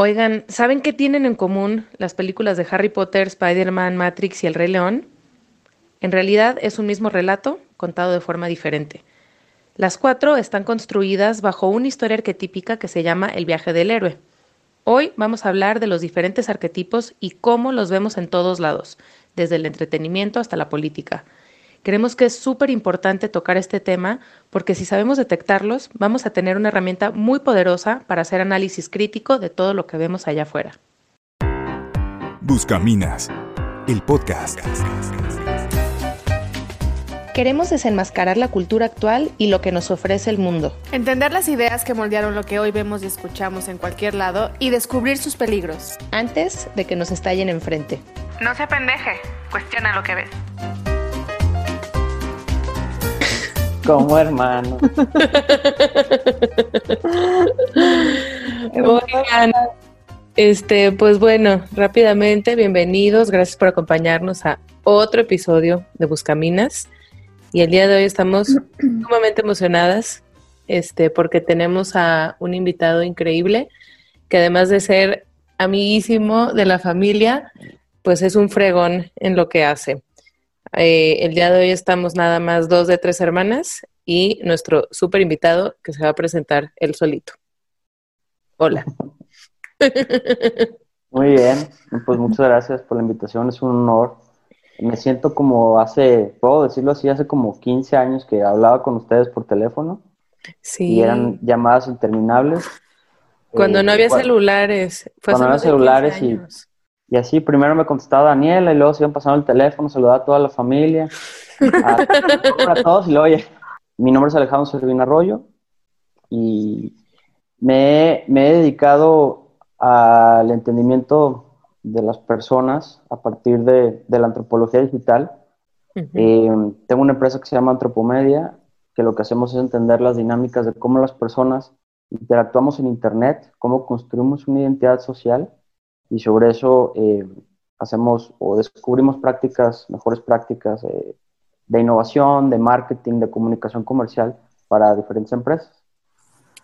Oigan, ¿saben qué tienen en común las películas de Harry Potter, Spider-Man, Matrix y El Rey León? En realidad es un mismo relato contado de forma diferente. Las cuatro están construidas bajo una historia arquetípica que se llama El viaje del héroe. Hoy vamos a hablar de los diferentes arquetipos y cómo los vemos en todos lados, desde el entretenimiento hasta la política. Creemos que es súper importante tocar este tema porque si sabemos detectarlos, vamos a tener una herramienta muy poderosa para hacer análisis crítico de todo lo que vemos allá afuera. Buscaminas, el podcast. Queremos desenmascarar la cultura actual y lo que nos ofrece el mundo. Entender las ideas que moldearon lo que hoy vemos y escuchamos en cualquier lado y descubrir sus peligros. Antes de que nos estallen enfrente. No se pendeje, cuestiona lo que ves. Como hermano. Oigan, este, pues bueno, rápidamente, bienvenidos, gracias por acompañarnos a otro episodio de Buscaminas. Y el día de hoy estamos sumamente emocionadas, este, porque tenemos a un invitado increíble, que además de ser amiguísimo de la familia, pues es un fregón en lo que hace. Eh, el día de hoy estamos nada más dos de tres hermanas y nuestro súper invitado que se va a presentar él solito. Hola. Muy bien, pues muchas gracias por la invitación, es un honor. Me siento como hace, puedo decirlo así, hace como 15 años que hablaba con ustedes por teléfono. Sí. Y eran llamadas interminables. Cuando no eh, había celulares. cuando no había celulares y y así, primero me contestaba Daniela y luego se iban pasando el teléfono, saludaba a toda la familia, a, todos y luego, oye, mi nombre es Alejandro Servina Arroyo y me, me, he dedicado al entendimiento de las personas a partir de, de la antropología digital. Eh, tengo una empresa que se llama Antropomedia, que lo que hacemos es entender las dinámicas de cómo las personas interactuamos en Internet, cómo construimos una identidad social y sobre eso eh, hacemos o descubrimos prácticas, mejores prácticas eh, de innovación, de marketing, de comunicación comercial para diferentes empresas.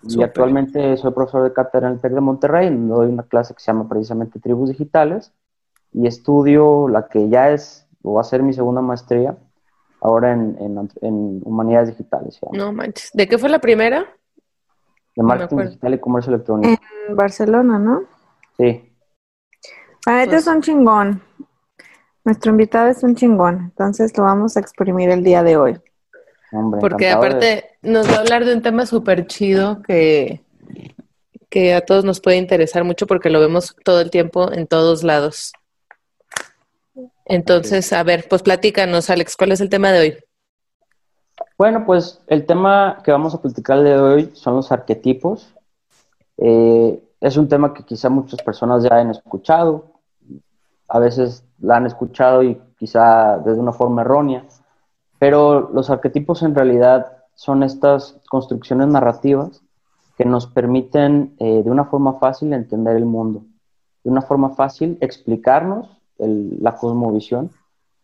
Y actualmente soy profesor de cátedra en el TEC de Monterrey, doy una clase que se llama precisamente Tribus Digitales y estudio la que ya es o va a ser mi segunda maestría ahora en, en, Humanidades Digitales. No manches. ¿De qué fue la primera? De Marketing Digital y Comercio Electrónico. En Barcelona, ¿no? Sí. Ah, este es un chingón. Nuestro invitado es un chingón, entonces lo vamos a exprimir el día de hoy. Porque aparte nos va a hablar de un tema súper chido que, que a todos nos puede interesar mucho porque lo vemos todo el tiempo en todos lados. Entonces, a ver, pues platícanos, Alex, ¿cuál es el tema de hoy? Bueno, pues el tema que vamos a platicar de hoy son los arquetipos. Eh, es un tema que quizá muchas personas ya han escuchado, a veces la han escuchado y quizá desde una forma errónea, pero los arquetipos en realidad son estas construcciones narrativas que nos permiten eh, de una forma fácil entender el mundo, de una forma fácil explicarnos la cosmovisión,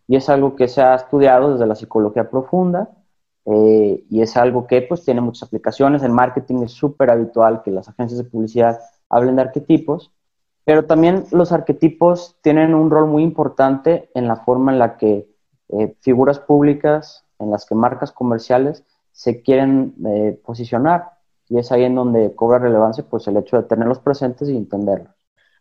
y es algo que se ha estudiado desde la psicología profunda, eh, y es algo que pues tiene muchas aplicaciones, en marketing es súper habitual que las agencias de publicidad hablen de arquetipos, pero también los arquetipos tienen un rol muy importante en la forma en la que eh, figuras públicas, en las que marcas comerciales se quieren eh, posicionar. Y es ahí en donde cobra relevancia pues el hecho de tenerlos presentes y entenderlos.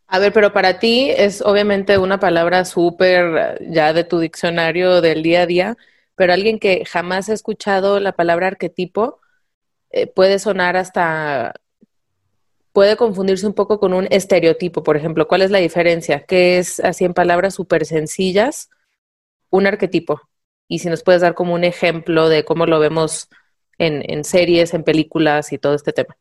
A ver, pero para ti es obviamente una palabra súper ya de tu diccionario del día a día, pero alguien que jamás ha escuchado la palabra arquetipo eh, puede sonar hasta puede confundirse un poco con un estereotipo, por ejemplo. ¿Cuál es la diferencia? ¿Qué es, así en palabras súper sencillas, un arquetipo? Y si nos puedes dar como un ejemplo de cómo lo vemos en, series, en películas y todo este tema.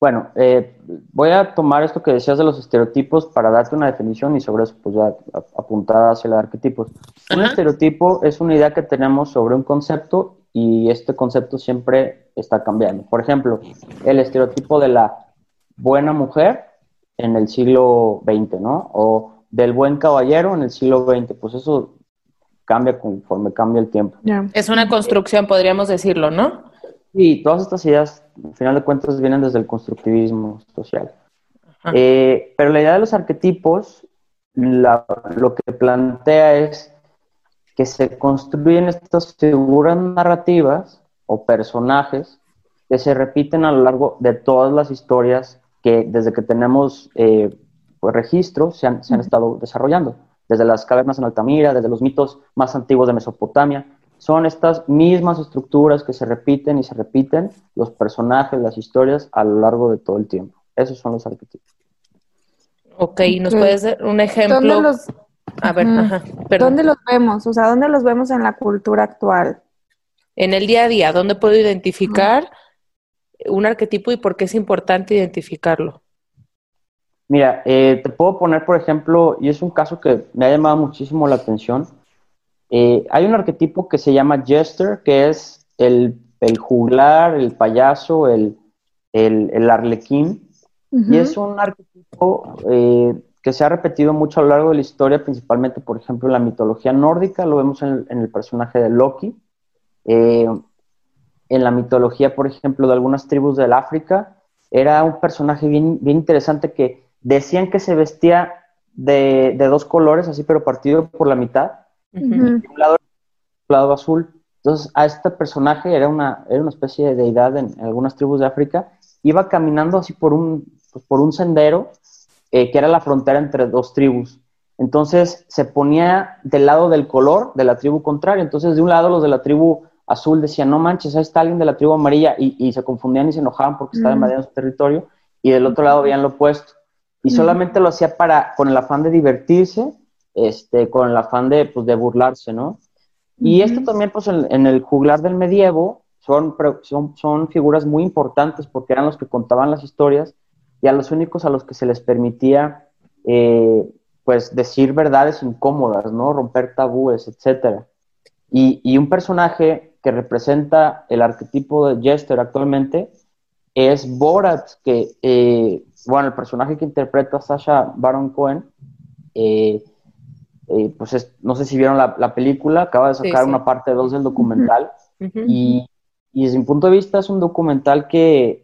Bueno, eh, voy a tomar esto que decías de los estereotipos para darte una definición y sobre eso pues ya apuntada hacia los arquetipos. Un estereotipo es una idea que tenemos sobre un concepto y este concepto siempre está cambiando. Por ejemplo, el estereotipo de la buena mujer en el siglo XX, ¿no? O del buen caballero en el siglo XX, pues eso cambia conforme cambia el tiempo. Es una construcción, podríamos decirlo, ¿no? Sí, todas estas ideas, al final de cuentas, vienen desde el constructivismo social. Eh, pero la idea de los arquetipos, la- lo que plantea es que se construyen estas figuras narrativas o personajes que se repiten a lo largo de todas las historias que desde que tenemos eh, pues, registros se han, se han estado desarrollando, desde las cavernas en Altamira, desde los mitos más antiguos de Mesopotamia. Son estas mismas estructuras que se repiten y se repiten los personajes, las historias a lo largo de todo el tiempo. Esos son los arquetipos. Ok, ¿nos puedes dar un ejemplo? ¿Dónde los, A ver, ajá, perdón. ¿Dónde los vemos? O sea, ¿dónde los vemos en la cultura actual? En el día a día, ¿dónde puedo identificar un arquetipo y por qué es importante identificarlo? Mira, eh, te puedo poner, por ejemplo, y es un caso que me ha llamado muchísimo la atención. Eh, hay un arquetipo que se llama Jester, que es el, el juglar, el payaso, el, el, el arlequín. Y es un arquetipo eh, que se ha repetido mucho a lo largo de la historia, principalmente, por ejemplo, en la mitología nórdica, lo vemos en el, en el personaje de Loki. Eh, en la mitología, por ejemplo, de algunas tribus del África, era un personaje bien, bien interesante que decían que se vestía de, de dos colores, así, pero partido por la mitad. De un lado, un lado azul. Entonces, a este personaje era una, era una especie de deidad en, en algunas tribus de África. Iba caminando así por un, pues, por un sendero eh, que era la frontera entre dos tribus. Entonces, se ponía del lado del color de la tribu contraria. Entonces, de un lado, los de la tribu azul decían, no manches, ahí está alguien de la tribu amarilla, y, y se confundían y se enojaban porque estaba Mm. invadiendo su territorio. Y del otro lado veían lo opuesto. Y Mm. solamente lo hacía para, con el afán de divertirse, este, con el afán de, pues, de burlarse, ¿no? Y esto también, pues, en, en el juglar del medievo, son, son figuras muy importantes porque eran los que contaban las historias y a los únicos a los que se les permitía, eh, pues, decir verdades incómodas, ¿no? Romper tabúes, etcétera. Y, y un personaje que representa el arquetipo de Jester actualmente es Borat, que, eh, bueno, el personaje que interpreta Sasha Baron Cohen, eh, eh, pues es- no sé si vieron la, la película, acaba de Sí, sacar sí. una parte 2 del documental Ujú. y, y desde mi punto de vista es un documental que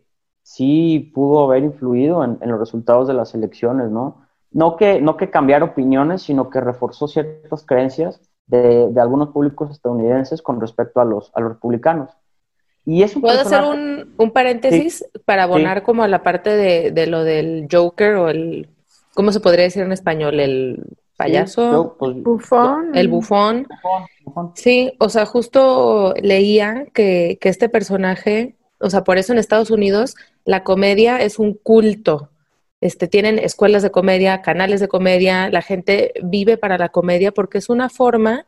sí pudo haber influido en, en los resultados de las elecciones, ¿no? No que, no que cambiara opiniones, sino que reforzó ciertas creencias de, de algunos públicos estadounidenses con respecto a los, a los republicanos. Y es un ¿Puedo hacer un, un paréntesis para abonar como a la parte de, de lo del Joker o el, ¿cómo se podría decir en español? El payaso, Yo, pues, Bufón. el bufón. bufón, bufón. Sí, o sea, justo leía que, que este personaje, o sea, por eso en Estados Unidos la comedia es un culto. Este, tienen escuelas de comedia, canales de comedia, la gente vive para la comedia porque es una forma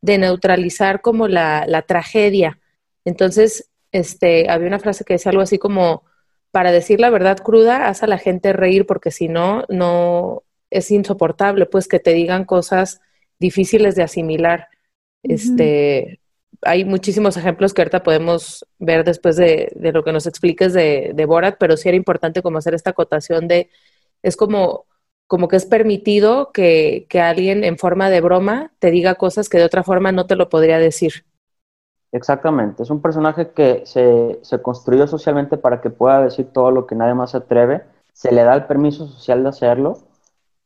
de neutralizar como la, la tragedia. Entonces, este, había una frase que decía algo así como, para decir la verdad cruda, haz a la gente reír porque si no, no es insoportable, pues que te digan cosas difíciles de asimilar. Este, hay muchísimos ejemplos que ahorita podemos ver después de, lo que nos expliques de, de Borat, pero sí era importante como hacer esta acotación de, es como, como que es permitido que, que alguien en forma de broma te diga cosas que de otra forma no te lo podría decir. Exactamente, es un personaje que se, se construyó socialmente para que pueda decir todo lo que nadie más se atreve, se le da el permiso social de hacerlo,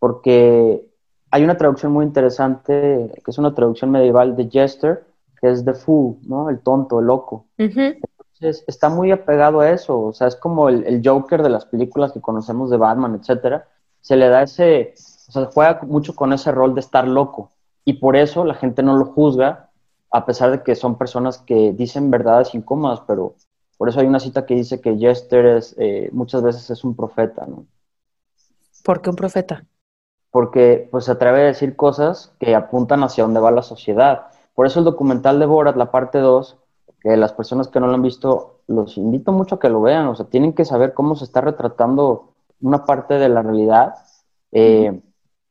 porque hay una traducción muy interesante, que es una traducción medieval de Jester, que es the fool, ¿no? El tonto, el loco. Entonces, está muy apegado a eso, o sea, es como el, el Joker de las películas que conocemos de Batman, etcétera. Se le da ese, o sea, juega mucho con ese rol de estar loco, y por eso la gente no lo juzga, a pesar de que son personas que dicen verdades incómodas, pero por eso hay una cita que dice que Jester es, eh, muchas veces es un profeta, ¿no? ¿Por qué un profeta? Porque pues se atreve a decir cosas que apuntan hacia dónde va la sociedad. Por eso el documental de Borat, la parte 2, que las personas que no lo han visto, los invito mucho a que lo vean, o sea, tienen que saber cómo se está retratando una parte de la realidad. Eh,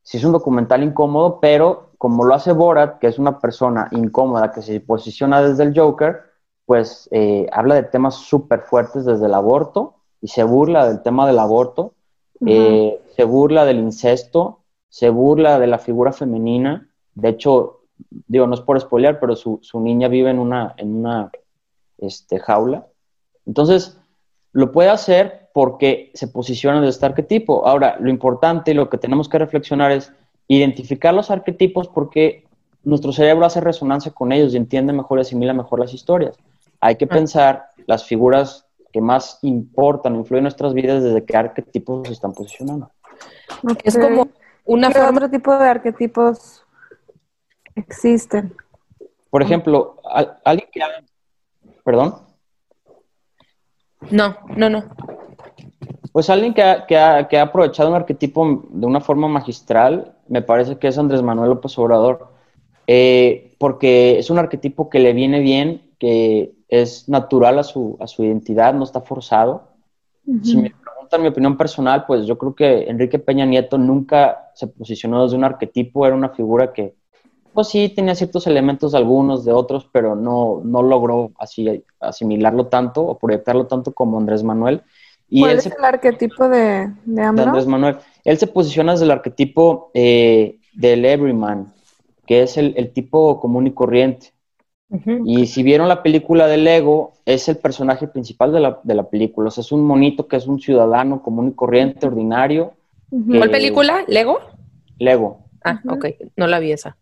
sí es un documental incómodo, pero como lo hace Borat, que es una persona incómoda que se posiciona desde el Joker, pues eh, habla de temas súper fuertes desde el aborto y se burla del tema del aborto, eh, se burla del incesto, se burla de la figura femenina. De hecho, digo, no es por spoilear, pero su, su niña vive en una, en una este, jaula. Entonces, lo puede hacer porque se posicionan de este arquetipo. Ahora, lo importante y lo que tenemos que reflexionar es identificar los arquetipos porque nuestro cerebro hace resonancia con ellos y entiende mejor y asimila mejor las historias. Hay que pensar las figuras que más importan influyen en nuestras vidas desde qué arquetipos se están posicionando. Es como una ¿Qué otro tipo de arquetipos existen? Por ejemplo, alguien que... ¿Perdón? No, no, no. Pues alguien que ha, que, ha, que ha, aprovechado un arquetipo de una forma magistral, me parece que es Andrés Manuel López Obrador, eh, porque es un arquetipo que le viene bien, que es natural a su, a su identidad, no está forzado. Si me preguntan mi opinión personal, pues yo creo que Enrique Peña Nieto nunca se posicionó desde un arquetipo, era una figura que pues sí, tenía ciertos elementos de algunos, de otros, pero no, no logró así asimilarlo tanto o proyectarlo tanto como Andrés Manuel. Y ¿Cuál es el arquetipo de, de, Andrés Manuel? Él se posiciona desde el arquetipo eh, del everyman, que es el, tipo común y corriente. Y si vieron la película de Lego, es el personaje principal de la, de la película. O sea, es un monito que es un ciudadano común y corriente, ordinario. ¿Cuál película? ¿Lego? Lego. Ah, ok. No la vi esa.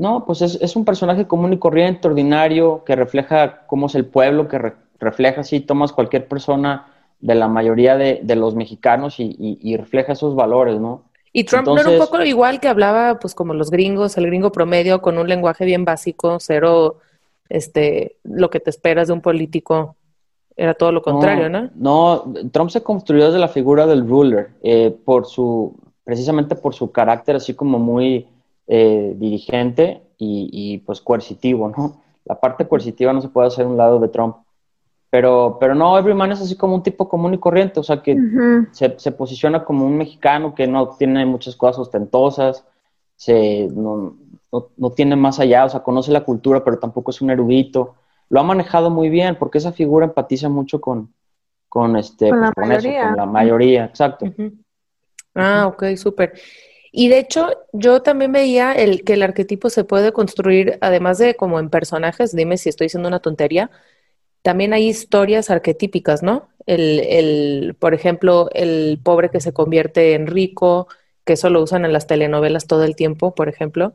No, pues es, un personaje común y corriente, ordinario, que refleja cómo es el pueblo, que refleja, si tomas cualquier persona de la mayoría de, los mexicanos y, refleja esos valores, ¿no? Y Trump no era un poco igual que hablaba, pues como los gringos, el gringo promedio, con un lenguaje bien básico, cero, este, lo que te esperas de un político, era todo lo contrario, ¿no? No, Trump se construyó desde la figura del ruler, eh, por su, precisamente por su carácter así como muy eh, dirigente y, pues coercitivo, ¿no? La parte coercitiva no se puede hacer a un lado de Trump. Pero, pero no, Everyman es así como un tipo común y corriente, o sea que se, posiciona como un mexicano que no tiene muchas cosas ostentosas, se, no, tiene más allá, o sea, conoce la cultura, pero tampoco es un erudito. Lo ha manejado muy bien porque esa figura empatiza mucho con, con, este, con, la, pues, mayoría. con la mayoría. exacto. Ah, ok, súper. Y de hecho, yo también veía el, que el arquetipo se puede construir, además de como en personajes, dime si estoy diciendo una tontería, también hay historias arquetípicas, ¿no? El, el, por ejemplo, el pobre que se convierte en rico, que eso lo usan en las telenovelas todo el tiempo, por ejemplo.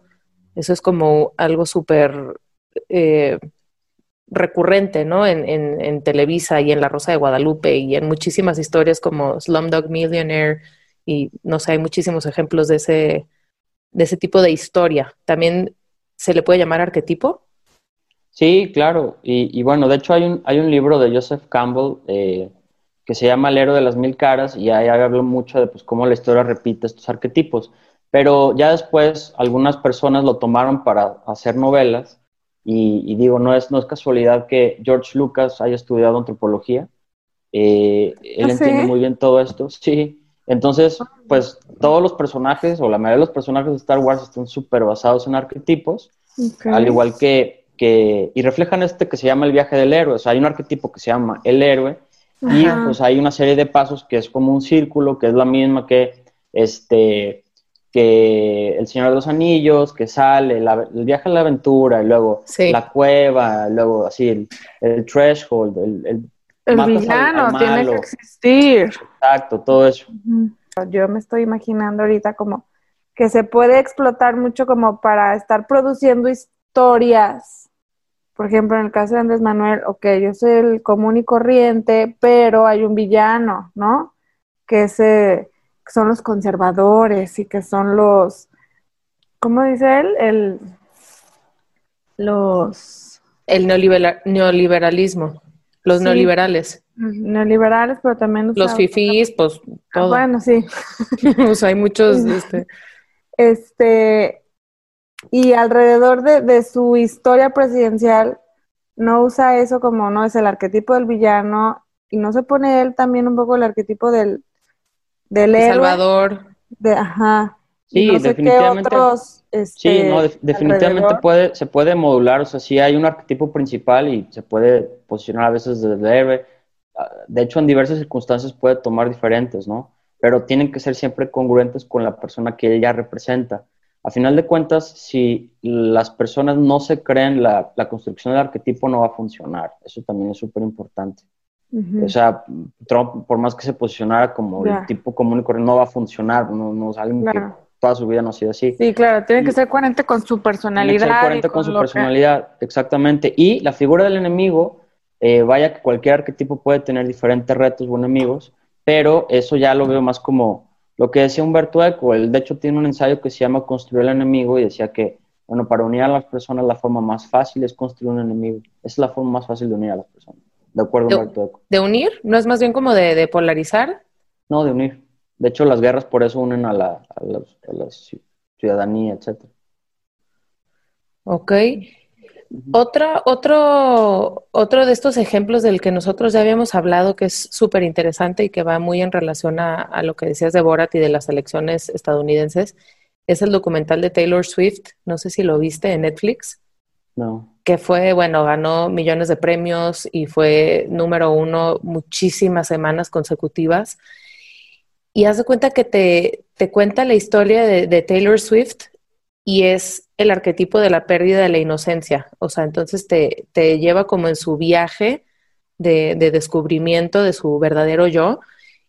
Eso es como algo súper eh, recurrente, ¿no? En, en, en Televisa y en La Rosa de Guadalupe y en muchísimas historias como Slumdog Millionaire y no sé, hay muchísimos ejemplos de ese, de ese tipo de historia. ¿También se le puede llamar arquetipo? Sí, claro. Y, bueno, de hecho hay un, hay un libro de Joseph Campbell eh, que se llama El héroe de las mil caras y ahí habla mucho de pues, cómo la historia repite estos arquetipos. Pero ya después algunas personas lo tomaron para hacer novelas y, digo, no es, no es casualidad que George Lucas haya estudiado antropología. Eh, él ¿Ah, entiende muy bien todo esto, sí. Entonces, pues todos los personajes o la mayoría de los personajes de Star Wars están súper basados en arquetipos, al igual que, que, y reflejan este que se llama el viaje del héroe, o sea, hay un arquetipo que se llama el héroe y pues hay una serie de pasos que es como un círculo, que es la misma que este que el Señor de los Anillos, que sale, el viaje a la aventura, y luego la cueva, luego así el, el threshold, el, el villano tiene que existir. Exacto, todo eso. Yo me estoy imaginando ahorita como que se puede explotar mucho como para estar produciendo historias. Por ejemplo, en el caso de Andrés Manuel, ok, yo soy el común y corriente, pero hay un villano, ¿no? Que, se, son los conservadores y que son los, ¿cómo dice él? El, los... El neoliberalismo. Los neoliberales. Neoliberales, pero también... Los fifís, pues ah, todo. bueno, sí. o sea, hay muchos... Este... este y alrededor de, su historia presidencial, no usa eso como, no, es el arquetipo del villano, y no se pone él también un poco el arquetipo del, del héroe. Salvador. De, ajá. Sí, definitivamente. sí, no, definitivamente puede, se puede modular, o sea, sí hay un arquetipo principal y se puede posicionar a veces desde héroe. Ah, de hecho, en diversas circunstancias puede tomar diferentes, ¿no? Pero tienen que ser siempre congruentes con la persona que ella representa. A final de cuentas, si las personas no se creen, la, la construcción del arquetipo no va a funcionar. Eso también es súper importante. O sea, Trump, por más que se posicionara como el tipo común y corriente, no va a funcionar, no, no es alguien Claro. que toda su vida no ha sido así. Sí, claro, tiene que ser coherente con su Tiene que personalidad. ser coherente con su que- personalidad, exactamente. Y la figura del enemigo, eh, vaya que cualquier arquetipo puede tener diferentes retos o enemigos, pero eso ya lo veo más como lo que decía Humberto Eco. Él, de hecho, tiene un ensayo que se llama Construir el enemigo y decía que, bueno, para unir a las personas la forma más fácil es construir un enemigo. Esa es la forma más fácil de unir a las personas. De acuerdo, Humberto Eco. ¿De unir? ¿No es más bien como de, de polarizar? No, de unir. De hecho, las guerras por eso unen a la, a las- a la ci- ciudadanía, etcétera. Ok. Otra, otro, otro de estos ejemplos del que nosotros ya habíamos hablado, que es súper interesante y que va muy en relación a, a lo que decías de Borat y de las elecciones estadounidenses, es el documental de Taylor Swift. No sé si lo viste en Netflix, No. que fue, bueno, ganó millones de premios y fue número uno muchísimas semanas consecutivas. Y haz de cuenta que te, te cuenta la historia de, Taylor Swift y es el arquetipo de la pérdida de la inocencia. O sea, entonces te, te lleva como en su viaje de, de descubrimiento de su verdadero yo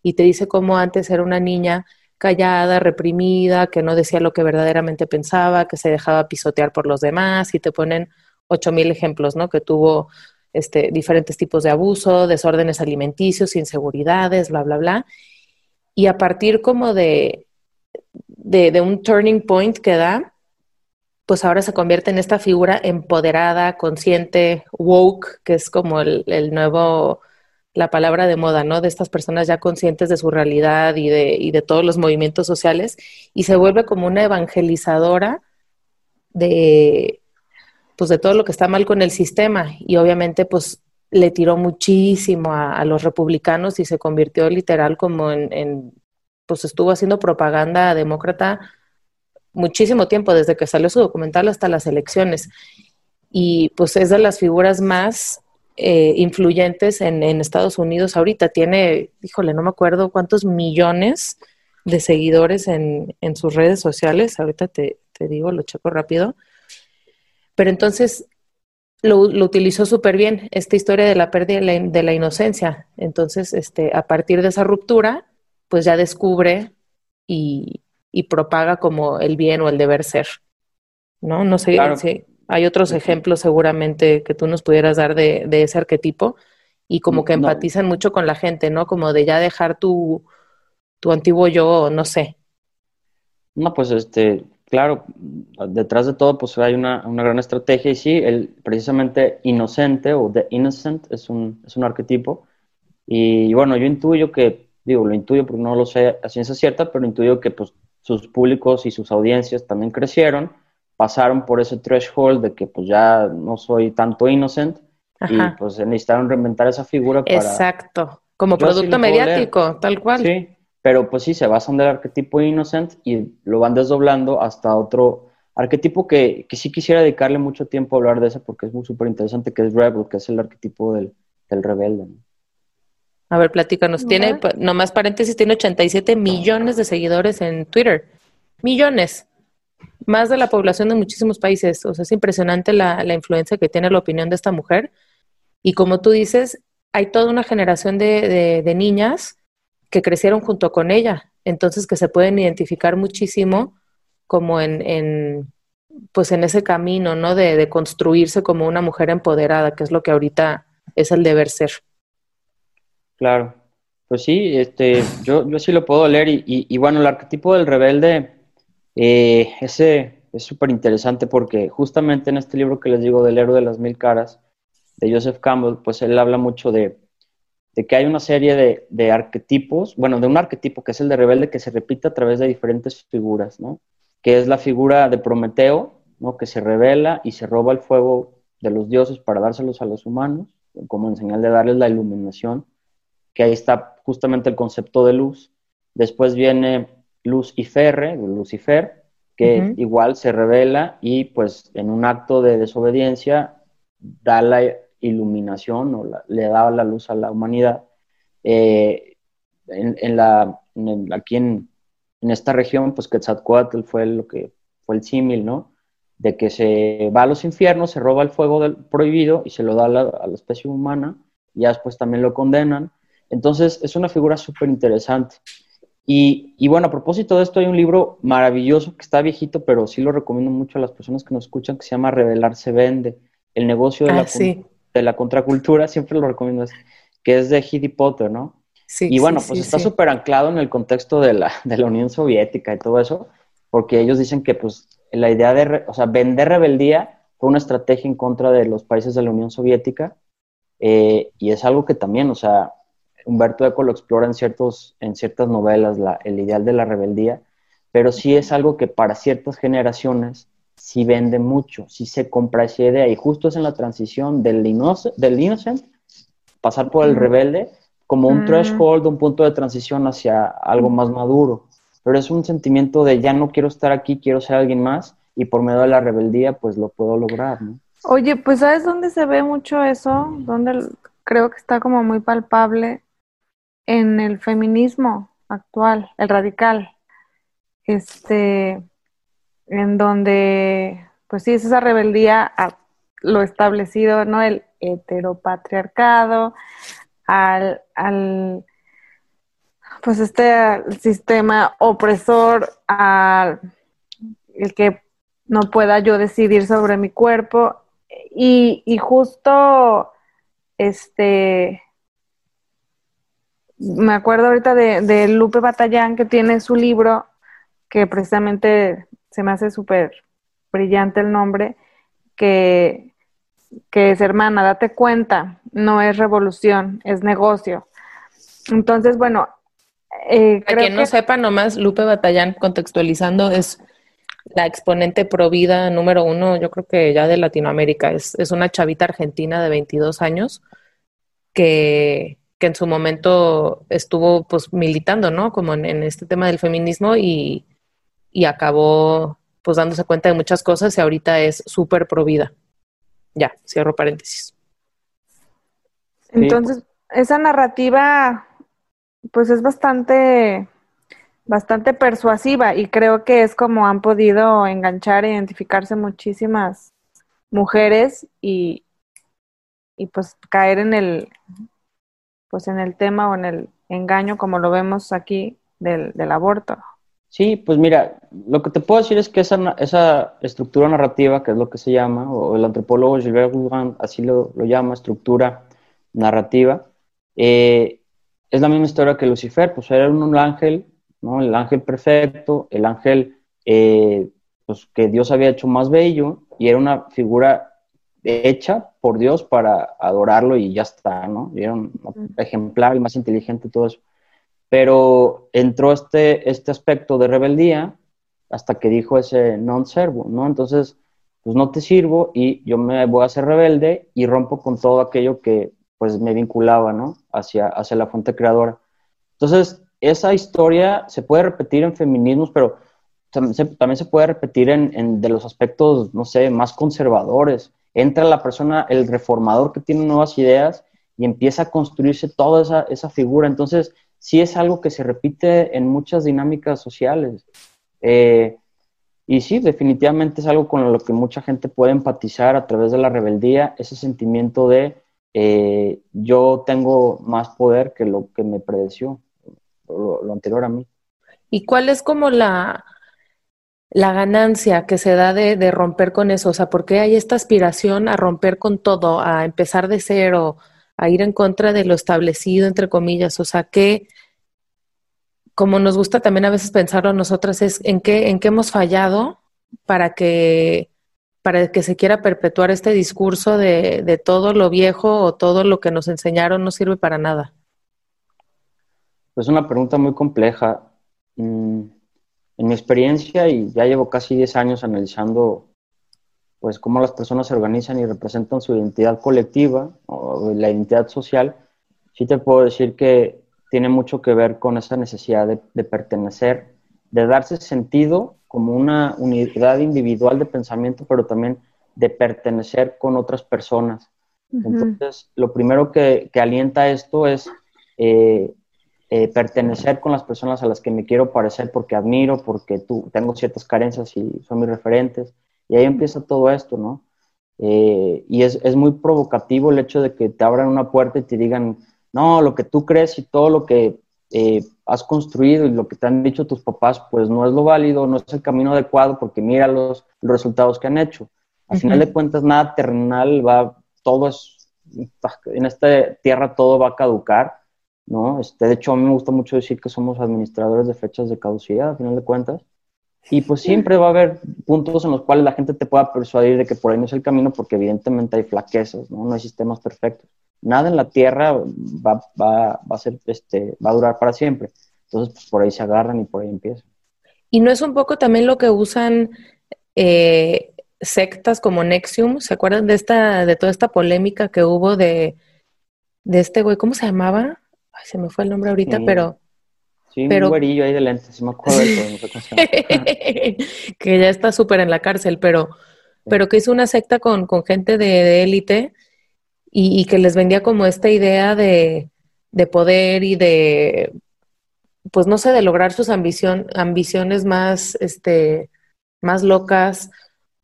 y te dice cómo antes era una niña callada, reprimida, que no decía lo que verdaderamente pensaba, que se dejaba pisotear por los demás y te ponen ocho mil ejemplos, ¿no? Que tuvo este, diferentes tipos de abuso, desórdenes alimenticios, inseguridades, bla, bla, bla. Y a partir como de, de, un turning point que da, pues ahora se convierte en esta figura empoderada, consciente, woke, que es como el, el nuevo, la palabra de moda, ¿no? De estas personas ya conscientes de su realidad y de, y de todos los movimientos sociales, y se vuelve como una evangelizadora de, pues de todo lo que está mal con el sistema, y obviamente pues le tiró muchísimo a, los republicanos y se convirtió literal como en, pues estuvo haciendo propaganda demócrata muchísimo tiempo, desde que salió su documental hasta las elecciones. Y pues es de las figuras más eh, influyentes en, en, Estados Unidos ahorita. Tiene, híjole, no me acuerdo cuántos millones de seguidores en, en sus redes sociales. Ahorita te, te, digo, lo checo rápido. Pero entonces lo, lo utilizó súper bien, esta historia de la pérdida de la, de la inocencia. Entonces, este, a partir de esa ruptura, pues ya descubre y, y propaga como el bien o el deber ser. ¿No? No sé Claro. si hay otros ejemplos seguramente que tú nos pudieras dar de, de ese arquetipo y como que No. empatizan mucho con la gente, ¿no? Como de ya dejar tu, tu antiguo yo, no sé. No, pues este, claro, detrás de todo pues hay una, una gran estrategia y sí, el precisamente inocente o the innocent es un, es un arquetipo y bueno, yo intuyo que, digo, lo intuyo porque no lo sé a ciencia cierta, pero intuyo que pues sus públicos y sus audiencias también crecieron, pasaron por ese threshold de que pues ya no soy tanto innocent Ajá. y pues necesitaron reinventar esa figura para... Exacto. Como Yo producto mediático, tal cual. Sí, pero pues sí, se basan del arquetipo innocent y lo van desdoblando hasta otro arquetipo que, que sí quisiera dedicarle mucho tiempo a hablar de ese porque es muy súper interesante, que es Rebel, que es el arquetipo del, del rebelde. ¿no? A ver, platícanos. Tiene, Ajá. pa- nomás paréntesis, tiene 87 millones de seguidores en Twitter. Millones. Más de la población de muchísimos países. O sea, es impresionante la, la influencia que tiene la opinión de esta mujer. Y como tú dices, hay toda una generación de, de- de niñas que crecieron junto con ella. Entonces, que se pueden identificar muchísimo como en, en, pues en ese camino, ¿no? De, de construirse como una mujer empoderada, que es lo que ahorita es el deber ser. Claro, pues sí, este, yo, yo sí lo puedo leer y, y- bueno, el arquetipo del rebelde, eh, ese es súper interesante porque justamente en este libro que les digo del héroe de las mil caras, de Joseph Campbell, pues él habla mucho de, de que hay una serie de, de arquetipos, bueno, de un arquetipo que es el de rebelde que se repite a través de diferentes figuras, ¿no? Que es la figura de Prometeo, ¿no? Que se revela y se roba el fuego de los dioses para dárselos a los humanos, como en señal de darles la iluminación que ahí está justamente el concepto de luz. Después viene Lucifer, Lucifer, que igual se revela y pues en un acto de desobediencia da la iluminación o la- le da la luz a la humanidad. Eh, en, en la, en aquí en, en esta región, pues Quetzalcoatl fue lo que fue el símil, ¿no? De que se va a los infiernos, se roba el fuego del prohibido y se lo da a la, a la especie humana y ya después también lo condenan. Entonces, es una figura súper interesante. Y, y, bueno, a propósito de esto, hay un libro maravilloso que está viejito, pero sí lo recomiendo mucho a las personas que nos escuchan, que se llama Revelar se vende, el negocio de, Ah, la, sí. De la contracultura, siempre lo recomiendo, es- que es de Hitty Potter, ¿no? Sí, Y bueno, sí, pues sí, está súper anclado en el contexto de la, de la Unión Soviética y todo eso, porque ellos dicen que pues la idea de, re- o sea, vender rebeldía fue una estrategia en contra de los países de la Unión Soviética eh, y es algo que también, o sea, Humberto Eco lo explora en, ciertos, en ciertas novelas, la- el ideal de la rebeldía, pero sí es algo que para ciertas generaciones sí vende mucho, sí se compra esa idea y justo es en la transición del, inoc- del innocent, pasar por el rebelde, como un Mm. threshold, un punto de transición hacia algo más maduro. Pero es un sentimiento de ya no quiero estar aquí, quiero ser alguien más, y por medio de la rebeldía, pues lo puedo lograr, ¿no? Oye, pues ¿sabes dónde se ve mucho eso? Donde creo que está como muy palpable en el feminismo actual, el radical. Este, en donde, pues sí, es esa rebeldía a lo establecido, ¿no? El heteropatriarcado, al, al pues este sistema opresor, al el que no pueda yo decidir sobre mi cuerpo. Y, y justo, este, me acuerdo ahorita de, de Lupe Batallán que tiene su libro, que precisamente se me hace súper brillante el nombre, que, que es hermana, date cuenta, no es revolución, es negocio. Entonces, bueno, eh, Para quien no que- sepa, nomás Lupe Batallán, contextualizando, es la exponente pro vida número uno, yo creo que ya de Latinoamérica. Es, es una chavita argentina de 22 años que, que en su momento estuvo pues militando, ¿no? Como en, en este tema del feminismo y, y acabó pues dándose cuenta de muchas cosas y ahorita es súper pro vida. Ya, cierro paréntesis. Entonces, esa narrativa, pues es bastante, bastante persuasiva y creo que es como han podido enganchar e identificarse muchísimas mujeres y, y pues caer en el, pues en el tema o en el engaño, como lo vemos aquí, del, del aborto. Sí, pues mira, lo que te puedo decir es que esa, esa estructura narrativa, que es lo que se llama, o el antropólogo Gilbert Durand así lo, lo llama, estructura narrativa, eh, es la misma historia que Lucifer, pues era un, un ángel, ¿no? El ángel perfecto, el ángel eh, pues, que Dios había hecho más bello, y era una figura hecha por Dios para adorarlo y ya está, ¿no? Y era un ejemplar, el más inteligente, todo eso pero entró este, este aspecto de rebeldía hasta que dijo ese non servo, ¿no? Entonces, pues no te sirvo y yo me voy a hacer rebelde y rompo con todo aquello que pues me vinculaba, ¿no? Hacia, hacia la fuente creadora. Entonces, esa historia se puede repetir en feminismos, pero también se puede repetir en, en de los aspectos, no sé, más conservadores. Entra la persona, el reformador que tiene nuevas ideas y empieza a construirse toda esa, esa figura. Entonces, sí es algo que se repite en muchas dinámicas sociales. Eh, y sí, definitivamente es algo con lo que mucha gente puede empatizar a través de la rebeldía, ese sentimiento de eh, yo tengo más poder que lo que me predeció, lo, anterior a mí. ¿Y cuál es como la, la ganancia que se da de, de romper con eso? O sea, ¿por qué hay esta aspiración a romper con todo, a empezar de cero, a ir en contra de lo establecido, entre comillas? O sea, que, como nos gusta también a veces pensarlo nosotras, es en qué, en qué hemos fallado para que, para que se quiera perpetuar este discurso de, de todo lo viejo o todo lo que nos enseñaron no sirve para nada. Es una pregunta muy compleja. Mm, En mi experiencia, y ya llevo casi 10 años analizando pues cómo las personas se organizan y representan su identidad colectiva o la identidad social, sí te puedo decir que tiene mucho que ver con esa necesidad de, de pertenecer, de darse sentido como una unidad individual de pensamiento, pero también de pertenecer con otras personas. Entonces, lo primero que, que alienta esto es eh, eh, pertenecer con las personas a las que me quiero parecer porque admiro, porque tú, tengo ciertas carencias y son mis referentes. Y ahí empieza todo esto, ¿no? eh, y es, es, muy provocativo el hecho de que te abran una puerta y te digan, no, lo que tú crees y todo lo que eh, has construido y lo que te han dicho tus papás, pues no es lo válido, no es el camino adecuado porque mira los, los resultados que han hecho. Al final de cuentas, nada terrenal va, todo es, en esta tierra todo va a caducar, ¿no? Este, de hecho, a mí me gusta mucho decir que somos administradores de fechas de caducidad, al final de cuentas. Y pues siempre va a haber puntos en los cuales la gente te pueda persuadir de que por ahí no es el camino, porque evidentemente hay flaquezas, ¿no? No hay sistemas perfectos. Nada en la Tierra va, va, va a ser, este, va a durar para siempre. Entonces, pues por ahí se agarran y por ahí empiezan. Y no es un poco también lo que usan eh, sectas como Nexium. ¿Se acuerdan de esta, de toda esta polémica que hubo de, de este güey? ¿Cómo se llamaba? Ay, se me fue el nombre ahorita, pero Sí, un güerillo ahí de lentes, sí me acuerdo de eso, que ya está súper en la cárcel, pero, pero que hizo una secta con, con gente de élite y, y, que les vendía como esta idea de, de, poder y de, pues no sé, de lograr sus ambición, ambiciones más, este, más locas,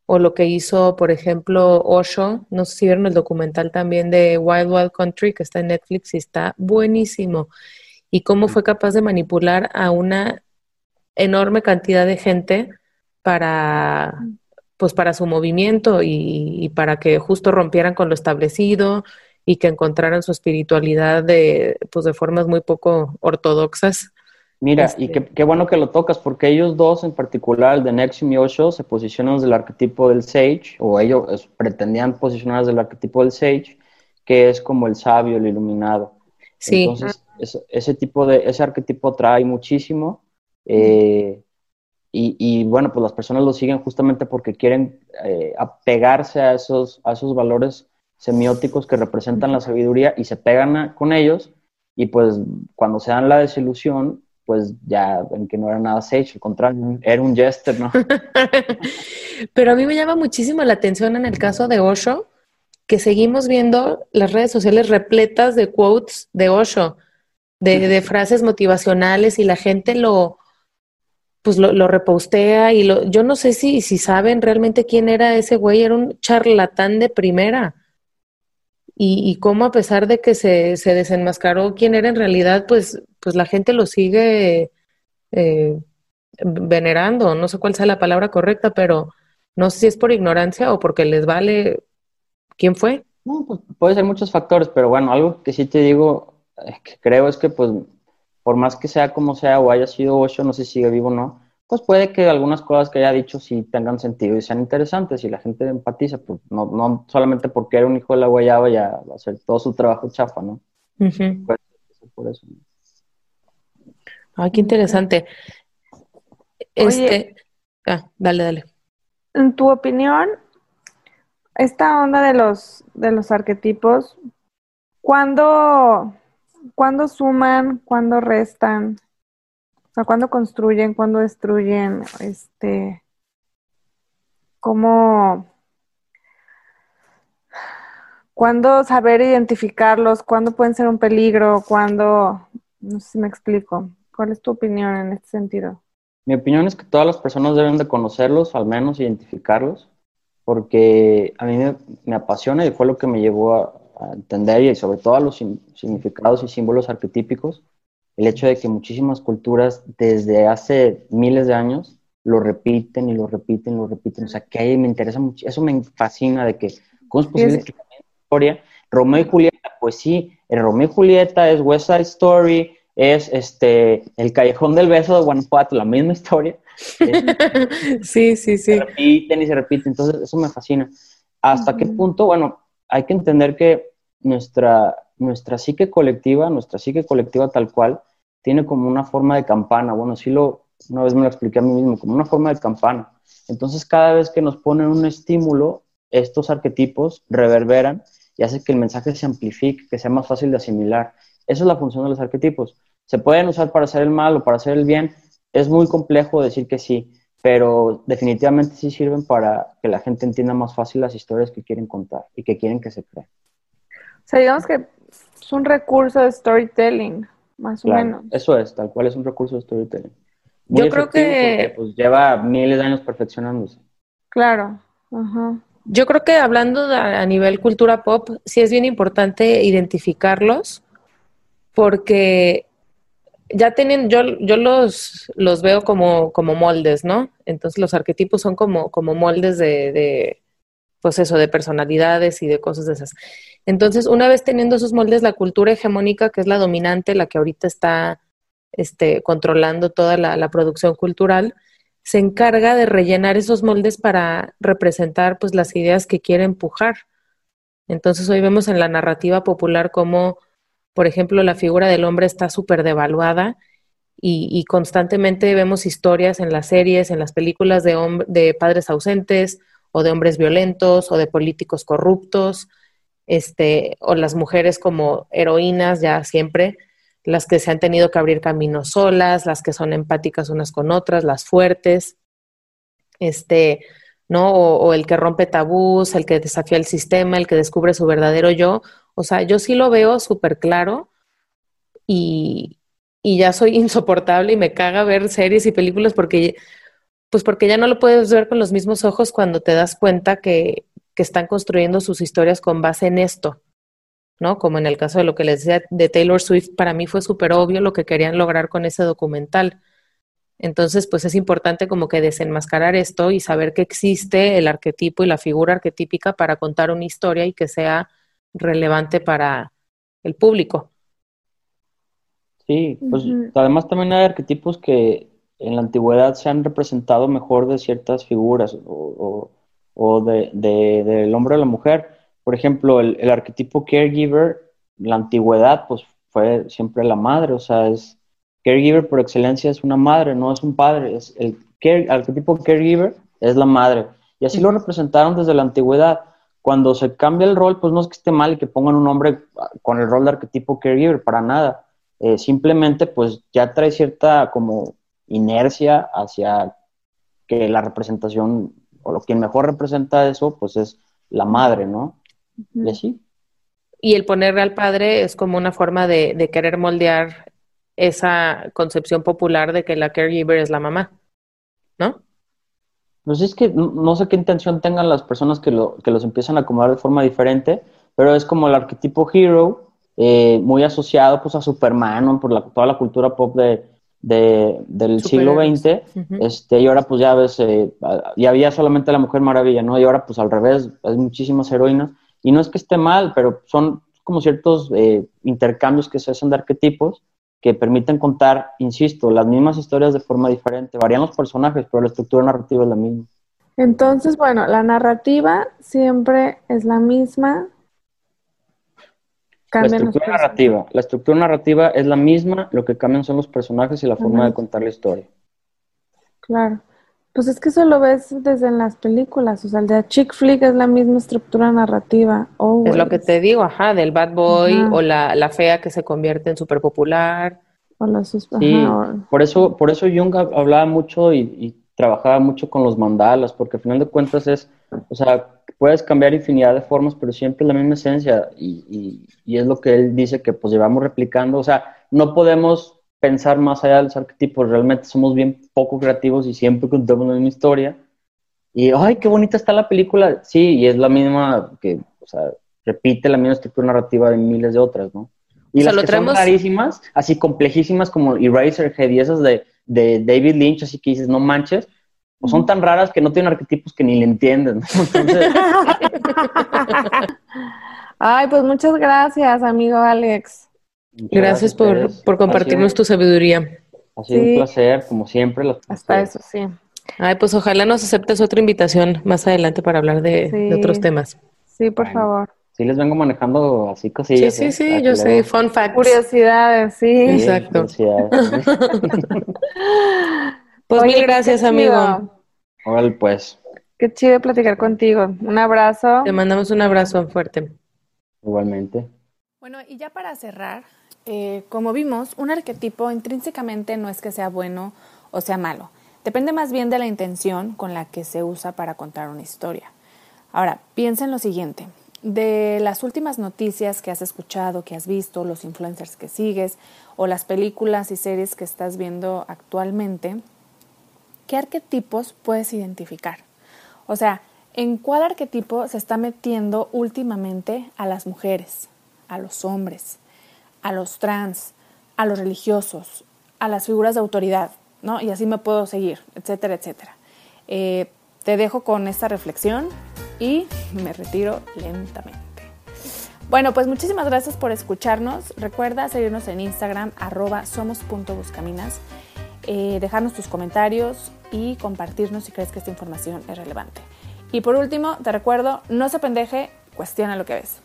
o lo que hizo, por ejemplo, Osho, no sé si vieron el documental también de Wild Wild Country, que está en Netflix y está buenísimo y cómo fue capaz de manipular a una enorme cantidad de gente para pues para su movimiento y, para que justo rompieran con lo establecido y que encontraran su espiritualidad de pues de formas muy poco ortodoxas. Mira, y este qué, bueno que lo tocas, porque ellos dos en particular, el de Nexium y Osho, se posicionan desde el arquetipo del Sage, o ellos pretendían posicionarse del arquetipo del Sage, que es como el sabio, el iluminado. Sí. Entonces, ese, tipo de, ese arquetipo trae muchísimo. Eh, y, bueno, pues las personas lo siguen justamente porque quieren eh, apegarse a esos, a esos valores semióticos que representan la sabiduría y se pegan con ellos. Y pues cuando se dan la desilusión, pues ya ven que no era nada sage, al contrario, era un jester, ¿no? Pero a mí me llama muchísimo la atención en el caso de Osho, que seguimos viendo las redes sociales repletas de quotes de Osho de, frases motivacionales y la gente lo, pues lo, lo repostea y lo, yo no sé si, si saben realmente quién era ese güey, era un charlatán de primera. Y, cómo a pesar de que se, se, desenmascaró quién era en realidad, pues, pues la gente lo sigue eh, venerando. No sé cuál sea la palabra correcta, pero no sé si es por ignorancia o porque les vale quién fue. No, pues puede ser muchos factores, pero bueno, algo que sí te digo, creo es que pues por más que sea como sea o haya sido Osho, no sé si sigue vivo o no, pues puede que algunas cosas que haya dicho sí tengan sentido y sean interesantes y la gente empatiza, pues no, no solamente porque era un hijo de la guayaba ya va a hacer todo su trabajo chafa, ¿no? por eso. Ay, qué interesante. Este, ah, dale, dale. En tu opinión, esta onda de los de los arquetipos, ¿cuándo ¿Cuándo suman? ¿Cuándo restan? O sea, ¿cuándo construyen? ¿Cuándo destruyen? Este, ¿Cómo? ¿Cuándo saber identificarlos? ¿Cuándo pueden ser un peligro? ¿Cuándo? No sé si me explico. ¿Cuál es tu opinión en este sentido? Mi opinión es que todas las personas deben de conocerlos, al menos identificarlos, porque a mí me, me apasiona y fue lo que me llevó a, entender y sobre todo a los significados y símbolos arquetípicos, el hecho de que muchísimas culturas desde hace miles de años lo repiten y lo repiten y lo repiten. O sea, que ahí me interesa mucho, eso me fascina de que, ¿cómo es posible que la historia, Romeo y Julieta, pues sí, el Romeo y Julieta es West Side Story, es este el Callejón del Beso de Guanajuato, la misma historia. sí, sí, sí. Se repiten y se repiten, entonces eso me fascina. ¿Hasta qué punto? Bueno, hay que entender que nuestra, nuestra psique colectiva, nuestra psique colectiva tal cual, tiene como una forma de campana. Bueno, sí lo, una vez me lo expliqué a mí mismo, como una forma de campana. Entonces, cada vez que nos ponen un estímulo, estos arquetipos reverberan y hace que el mensaje se amplifique, que sea más fácil de asimilar. Esa es la función de los arquetipos. Se pueden usar para hacer el mal o para hacer el bien. Es muy complejo decir que sí, pero definitivamente sí sirven para que la gente entienda más fácil las historias que quieren contar y que quieren que se creen. O sea, digamos que es un recurso de storytelling, más o menos. Eso es, tal cual es un recurso de storytelling. Yo creo que... pues lleva miles de años perfeccionándose. Claro, ajá. Yo creo que hablando de- a nivel cultura pop, sí es bien importante identificarlos porque ya tienen, yo, yo los, los veo como, como moldes, ¿no? Entonces los arquetipos son como, como moldes de, de, pues eso, de personalidades y de cosas de esas. Entonces, una vez teniendo esos moldes, la cultura hegemónica, que es la dominante, la que ahorita está este, controlando toda la, producción cultural, se encarga de rellenar esos moldes para representar pues las ideas que quiere empujar. Entonces hoy vemos en la narrativa popular cómo, por ejemplo, la figura del hombre está súper devaluada y, y constantemente vemos historias en las series, en las películas de, de padres ausentes o de hombres violentos o de políticos corruptos, este, o las mujeres como heroínas ya siempre, las que se han tenido que abrir caminos solas, las que son empáticas unas con otras, las fuertes, este, ¿no? O, o el que rompe tabús, el que desafía el sistema, el que descubre su verdadero yo. O sea, yo sí lo veo súper claro y, y ya soy insoportable y me caga ver series y películas porque, pues porque ya no lo puedes ver con los mismos ojos cuando te das cuenta que, que están construyendo sus historias con base en esto. ¿no? Como en el caso de lo que les decía de Taylor Swift, para mí fue súper obvio lo que querían lograr con ese documental. Entonces, pues es importante como que desenmascarar esto y saber que existe el arquetipo y la figura arquetípica para contar una historia y que sea relevante para el público. Sí, pues además también hay arquetipos que en la antigüedad se han representado mejor de ciertas figuras o, o- o de, de- del hombre o la mujer. Por ejemplo, el, el arquetipo caregiver, la antigüedad, pues fue siempre la madre, o sea, es caregiver por excelencia es una madre, no es un padre, es el care- arquetipo caregiver es la madre. Y así lo representaron desde la antigüedad. Cuando se cambia el rol, pues no es que esté mal y que pongan un hombre con el rol de arquetipo caregiver, para nada. Eh, simplemente pues ya trae cierta como inercia hacia que la representación o lo quien mejor representa eso pues es la madre, ¿no? Y así. Y el ponerle al padre es como una forma de, de querer moldear esa concepción popular de que la caregiver es la mamá, ¿no? Pues es que no, no sé qué intención tengan las personas que, lo, que los empiezan a acomodar de forma diferente, pero es como el arquetipo hero, eh, muy asociado pues a Superman, ¿no? por la, toda la cultura pop de, de- del siglo. XX. Este, y ahora pues ya ves, eh, ya había solamente la Mujer Maravilla, ¿no? Y ahora pues al revés, hay muchísimas heroínas. Y no es que esté mal, pero son como ciertos eh, intercambios que se hacen de arquetipos que permiten contar, insisto, las mismas historias de forma diferente. Varían los personajes, pero la estructura narrativa es la misma. Entonces, bueno, la narrativa siempre es la misma. La estructura narrativa. La estructura narrativa es la misma, lo que cambian son los personajes y la forma de contar la historia. Claro. Pues es que eso lo ves desde en las películas. O sea, el de chick flick es la misma estructura narrativa. Es lo que always. te digo, ajá, del bad boy Ajá. o la, la fea que se convierte en súper popular. O sus- Sí, o- por eso, por eso Jung hab- hablaba mucho y, y trabajaba mucho con los mandalas, porque al final de cuentas es, o sea, puedes cambiar infinidad de formas, pero siempre es la misma esencia y, y- y es lo que él dice que pues llevamos replicando, o sea, no podemos pensar más allá de los arquetipos, realmente somos bien poco creativos y siempre contamos la misma historia. Y, ay, qué bonita está la película, sí, y es la misma, que, o sea, repite la misma estructura narrativa de miles de otras, ¿no? Y O sea, las que traemos- son rarísimas, así complejísimas como Eraserhead y esas de, de David Lynch, así que dices, no manches, o son tan raras que no tienen arquetipos que ni le entienden. ¿no? Entonces, Ay, pues muchas gracias, amigo Alex. muchas Gracias por, por compartirnos sido- tu sabiduría. Ha sido Sí. un placer, como siempre. las- Hasta eso, sí. Ay, pues ojalá nos aceptes otra invitación más adelante para hablar de, Sí. de otros temas. Sí, por Bueno. favor. Sí, les vengo manejando así Sí, cosillas. sí, ¿eh? sí, Para que yo sé, fun facts. Curiosidades, sí. Sí, Exacto. curiosidades. Pues Oye, mil gracias, chido. amigo. Órale, pues, Qué chido platicar contigo. Un abrazo. Te mandamos un abrazo fuerte. igualmente. Bueno, y ya para cerrar, eh, como vimos, un arquetipo intrínsecamente no es que sea bueno o sea malo. Depende más bien de la intención con la que se usa para contar una historia. Ahora, piensa en lo siguiente. De las últimas noticias que has escuchado, que has visto, los influencers que sigues o las películas y series que estás viendo actualmente, ¿qué arquetipos puedes identificar? O sea, ¿En cuál arquetipo se está metiendo últimamente a las mujeres, a los hombres, a los trans, a los religiosos, a las figuras de autoridad? ¿no? Y así me puedo seguir, etcétera, etcétera. Eh, te dejo con esta reflexión y me retiro lentamente. Bueno, pues muchísimas gracias por escucharnos. Recuerda seguirnos en Instagram, arroba somos.buscaminas, eh, dejarnos tus comentarios y compartirnos si crees que esta información es relevante. Y por último, te recuerdo, no se pendeje, cuestiona lo que ves.